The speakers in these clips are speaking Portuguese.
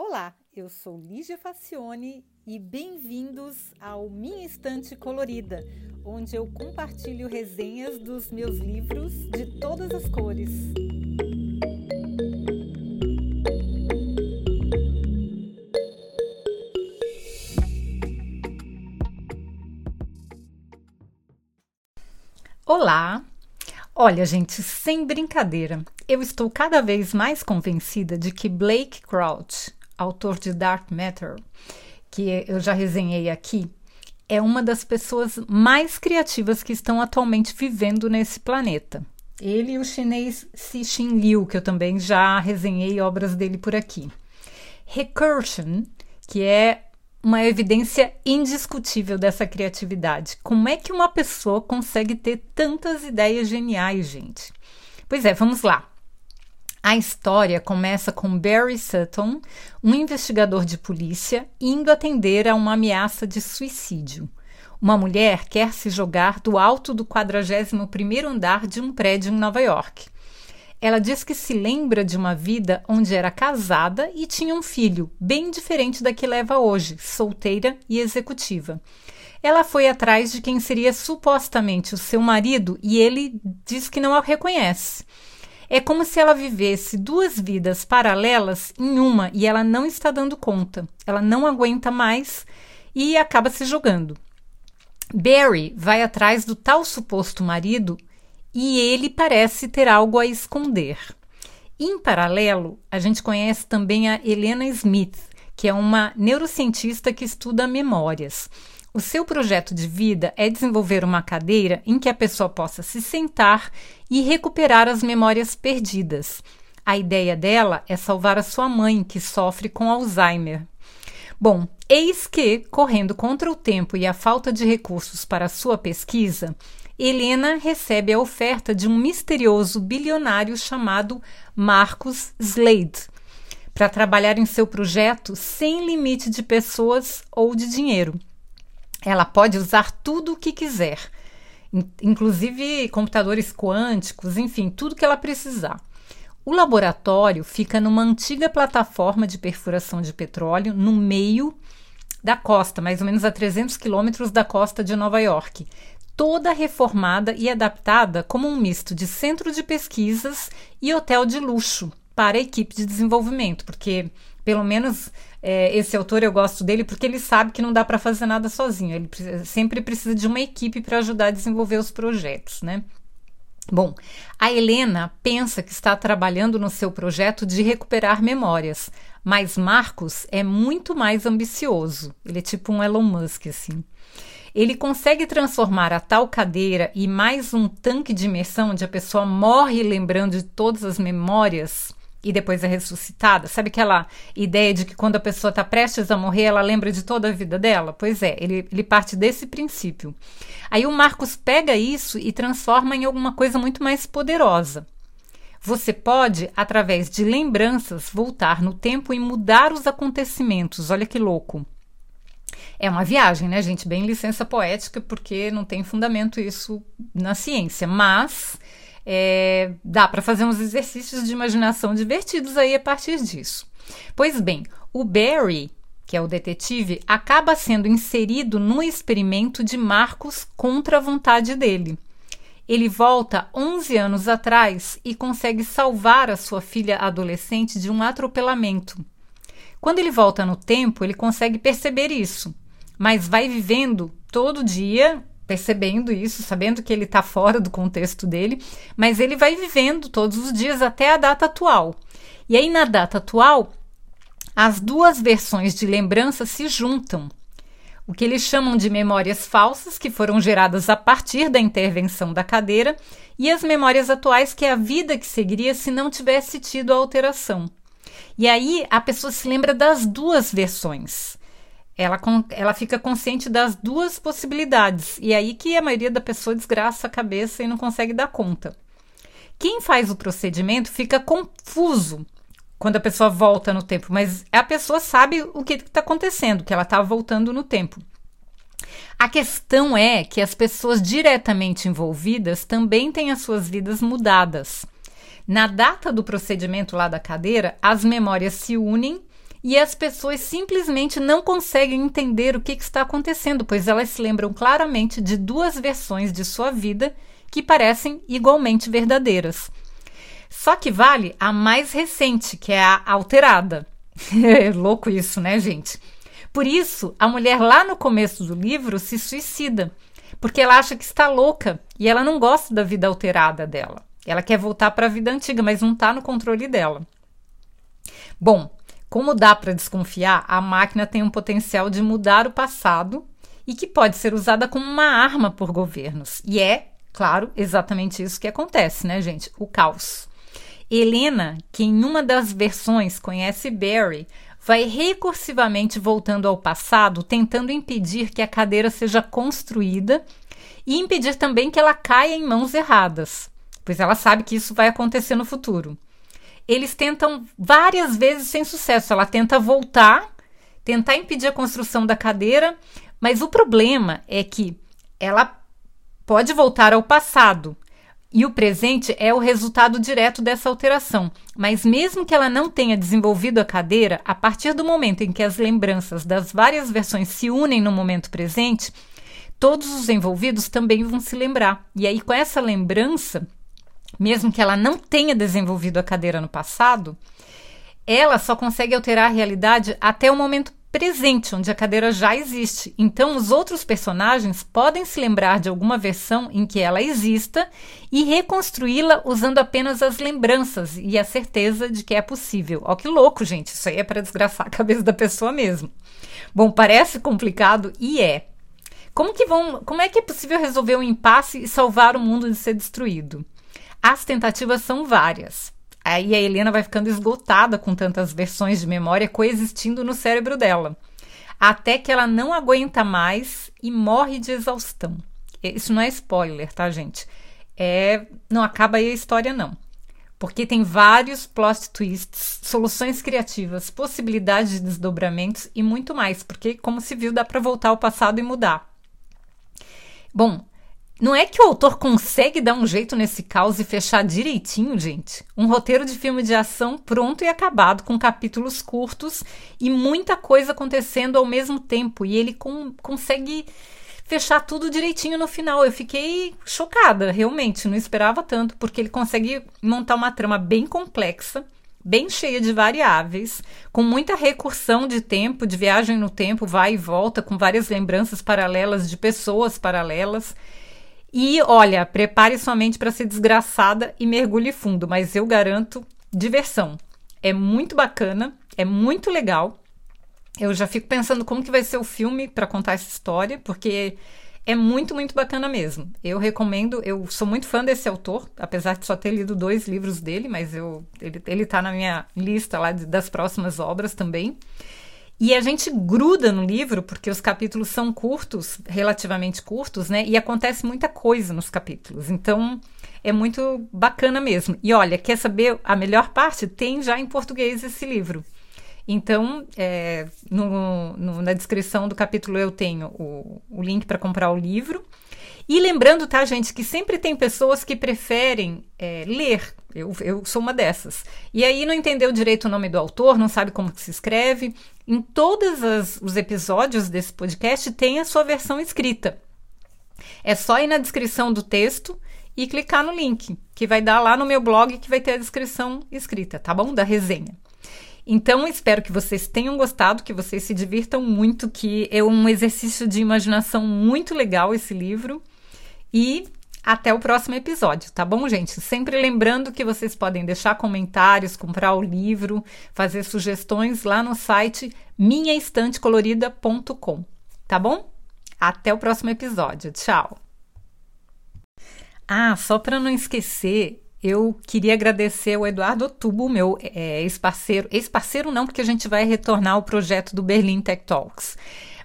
Olá, eu sou Lígia Facione e bem-vindos ao Minha Estante Colorida, onde eu compartilho resenhas dos meus livros de todas as cores. Olá! Olha, gente, sem brincadeira, eu estou cada vez mais convencida de que Blake Crouch, autor de Dark Matter, que eu já resenhei aqui, é uma das pessoas mais criativas que estão atualmente vivendo nesse planeta. Ele e o chinês Cixin Liu, que eu também já resenhei obras dele por aqui. Recursion, que é uma evidência indiscutível dessa criatividade. Como é que uma pessoa consegue ter tantas ideias geniais, gente? Pois é, vamos lá. A história começa com Barry Sutton, um investigador de polícia, indo atender a uma ameaça de suicídio. Uma mulher quer se jogar do alto do 41º andar de um prédio em Nova York. Ela diz que se lembra de uma vida onde era casada e tinha um filho, bem diferente da que leva hoje, solteira e executiva. Ela foi atrás de quem seria supostamente o seu marido e ele diz que não a reconhece. É como se ela vivesse duas vidas paralelas em uma e ela não está dando conta. Ela não aguenta mais e acaba se jogando. Barry vai atrás do tal suposto marido e ele parece ter algo a esconder. Em paralelo, a gente conhece também a Helena Smith, que é uma neurocientista que estuda memórias. O seu projeto de vida é desenvolver uma cadeira em que a pessoa possa se sentar e recuperar as memórias perdidas. A ideia dela é salvar a sua mãe, que sofre com Alzheimer. Bom, eis que, correndo contra o tempo e a falta de recursos para sua pesquisa, Helena recebe a oferta de um misterioso bilionário chamado Marcus Slade para trabalhar em seu projeto sem limite de pessoas ou de dinheiro. Ela pode usar tudo o que quiser, inclusive computadores quânticos, enfim, tudo que ela precisar. O laboratório fica numa antiga plataforma de perfuração de petróleo no meio da costa, mais ou menos a 300 quilômetros da costa de Nova York, toda reformada e adaptada como um misto de centro de pesquisas e hotel de luxo para a equipe de desenvolvimento, porque pelo menos é, esse autor eu gosto dele porque ele sabe que não dá para fazer nada sozinho. Ele sempre precisa de uma equipe para ajudar a desenvolver os projetos, né? Bom, a Helena pensa que está trabalhando no seu projeto de recuperar memórias, mas Marcos é muito mais ambicioso. Ele é tipo um Elon Musk, assim. Ele consegue transformar a tal cadeira e mais um tanque de imersão onde a pessoa morre lembrando de todas as memórias e depois é ressuscitada? Sabe aquela ideia de que quando a pessoa está prestes a morrer, ela lembra de toda a vida dela? Pois é, ele, ele parte desse princípio. Aí o Marcos pega isso e transforma em alguma coisa muito mais poderosa. Você pode, através de lembranças, voltar no tempo e mudar os acontecimentos. Olha que louco. É uma viagem, né, gente? Bem licença poética, porque não tem fundamento isso na ciência. Mas é, dá para fazer uns exercícios de imaginação divertidos aí a partir disso. Pois bem, o Barry, que é o detetive, acaba sendo inserido no experimento de Marcos contra a vontade dele. Ele volta 11 anos atrás e consegue salvar a sua filha adolescente de um atropelamento. Quando ele volta no tempo, ele consegue perceber isso, mas vai vivendo todo dia percebendo isso, sabendo que ele está fora do contexto dele, mas ele vai vivendo todos os dias até a data atual. E aí, na data atual, as duas versões de lembrança se juntam. O que eles chamam de memórias falsas, que foram geradas a partir da intervenção da cadeira, e as memórias atuais, que é a vida que seguiria se não tivesse tido a alteração. E aí a pessoa se lembra das duas versões ela, ela fica consciente das duas possibilidades. E é aí que a maioria da pessoa desgraça a cabeça e não consegue dar conta. Quem faz o procedimento fica confuso quando a pessoa volta no tempo, mas a pessoa sabe o que está acontecendo, que ela está voltando no tempo. A questão é que as pessoas diretamente envolvidas também têm as suas vidas mudadas. Na data do procedimento lá da cadeira, as memórias se unem e as pessoas simplesmente não conseguem entender o que, que está acontecendo, pois elas se lembram claramente de duas versões de sua vida que parecem igualmente verdadeiras. Só que vale a mais recente, que é a alterada. é louco isso, né, gente? Por isso, a mulher lá no começo do livro se suicida, porque ela acha que está louca e ela não gosta da vida alterada dela. Ela quer voltar para a vida antiga, mas não está no controle dela. Bom, como dá para desconfiar, a máquina tem um potencial de mudar o passado e que pode ser usada como uma arma por governos. E é, claro, exatamente isso que acontece, né, gente? O caos. Helena, que em uma das versões conhece Barry, vai recursivamente voltando ao passado, tentando impedir que a cadeira seja construída e impedir também que ela caia em mãos erradas, pois ela sabe que isso vai acontecer no futuro eles tentam várias vezes sem sucesso. Ela tenta voltar, tentar impedir a construção da cadeira, mas o problema é que ela pode voltar ao passado. E o presente é o resultado direto dessa alteração. Mas, mesmo que ela não tenha desenvolvido a cadeira, a partir do momento em que as lembranças das várias versões se unem no momento presente, todos os envolvidos também vão se lembrar. E aí, com essa lembrança, mesmo que ela não tenha desenvolvido a cadeira no passado, ela só consegue alterar a realidade até o momento presente, onde a cadeira já existe. Então, os outros personagens podem se lembrar de alguma versão em que ela exista e reconstruí-la usando apenas as lembranças e a certeza de que é possível. Ó, que louco, gente! Isso aí é para desgraçar a cabeça da pessoa mesmo. Bom, parece complicado e é. Como que vão? Como é que é possível resolver um impasse e salvar o mundo de ser destruído? As tentativas são várias. Aí a Helena vai ficando esgotada com tantas versões de memória coexistindo no cérebro dela, até que ela não aguenta mais e morre de exaustão. Isso não é spoiler, tá, gente? É, não acaba aí a história não. Porque tem vários plot twists, soluções criativas, possibilidades de desdobramentos e muito mais, porque como se viu dá para voltar ao passado e mudar. Bom, não é que o autor consegue dar um jeito nesse caos e fechar direitinho, gente? Um roteiro de filme de ação pronto e acabado, com capítulos curtos e muita coisa acontecendo ao mesmo tempo. E ele com, consegue fechar tudo direitinho no final. Eu fiquei chocada, realmente, não esperava tanto, porque ele consegue montar uma trama bem complexa, bem cheia de variáveis, com muita recursão de tempo, de viagem no tempo, vai e volta, com várias lembranças paralelas de pessoas paralelas. E olha, prepare sua mente para ser desgraçada e mergulhe fundo, mas eu garanto diversão. É muito bacana, é muito legal. Eu já fico pensando como que vai ser o filme para contar essa história, porque é muito, muito bacana mesmo. Eu recomendo, eu sou muito fã desse autor, apesar de só ter lido dois livros dele, mas eu, ele, ele tá na minha lista lá de, das próximas obras também. E a gente gruda no livro, porque os capítulos são curtos, relativamente curtos, né? E acontece muita coisa nos capítulos. Então, é muito bacana mesmo. E olha, quer saber a melhor parte? Tem já em português esse livro. Então, é, no, no, na descrição do capítulo eu tenho o, o link para comprar o livro. E lembrando, tá, gente, que sempre tem pessoas que preferem é, ler. Eu, eu sou uma dessas. E aí não entendeu direito o nome do autor, não sabe como se escreve. Em todos as, os episódios desse podcast tem a sua versão escrita. É só ir na descrição do texto e clicar no link, que vai dar lá no meu blog que vai ter a descrição escrita, tá bom? Da resenha. Então, espero que vocês tenham gostado, que vocês se divirtam muito, que é um exercício de imaginação muito legal esse livro. E até o próximo episódio, tá bom, gente? Sempre lembrando que vocês podem deixar comentários, comprar o livro, fazer sugestões lá no site minhaestantecolorida.com, tá bom? Até o próximo episódio. Tchau. Ah, só para não esquecer, eu queria agradecer ao Eduardo Tubo, meu é, ex-parceiro. Ex-parceiro não, porque a gente vai retornar ao projeto do Berlin Tech Talks.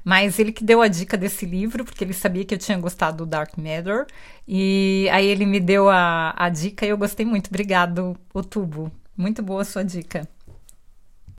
Mas ele que deu a dica desse livro, porque ele sabia que eu tinha gostado do Dark Matter. E aí ele me deu a, a dica e eu gostei muito. Obrigado, o tubo. Muito boa a sua dica.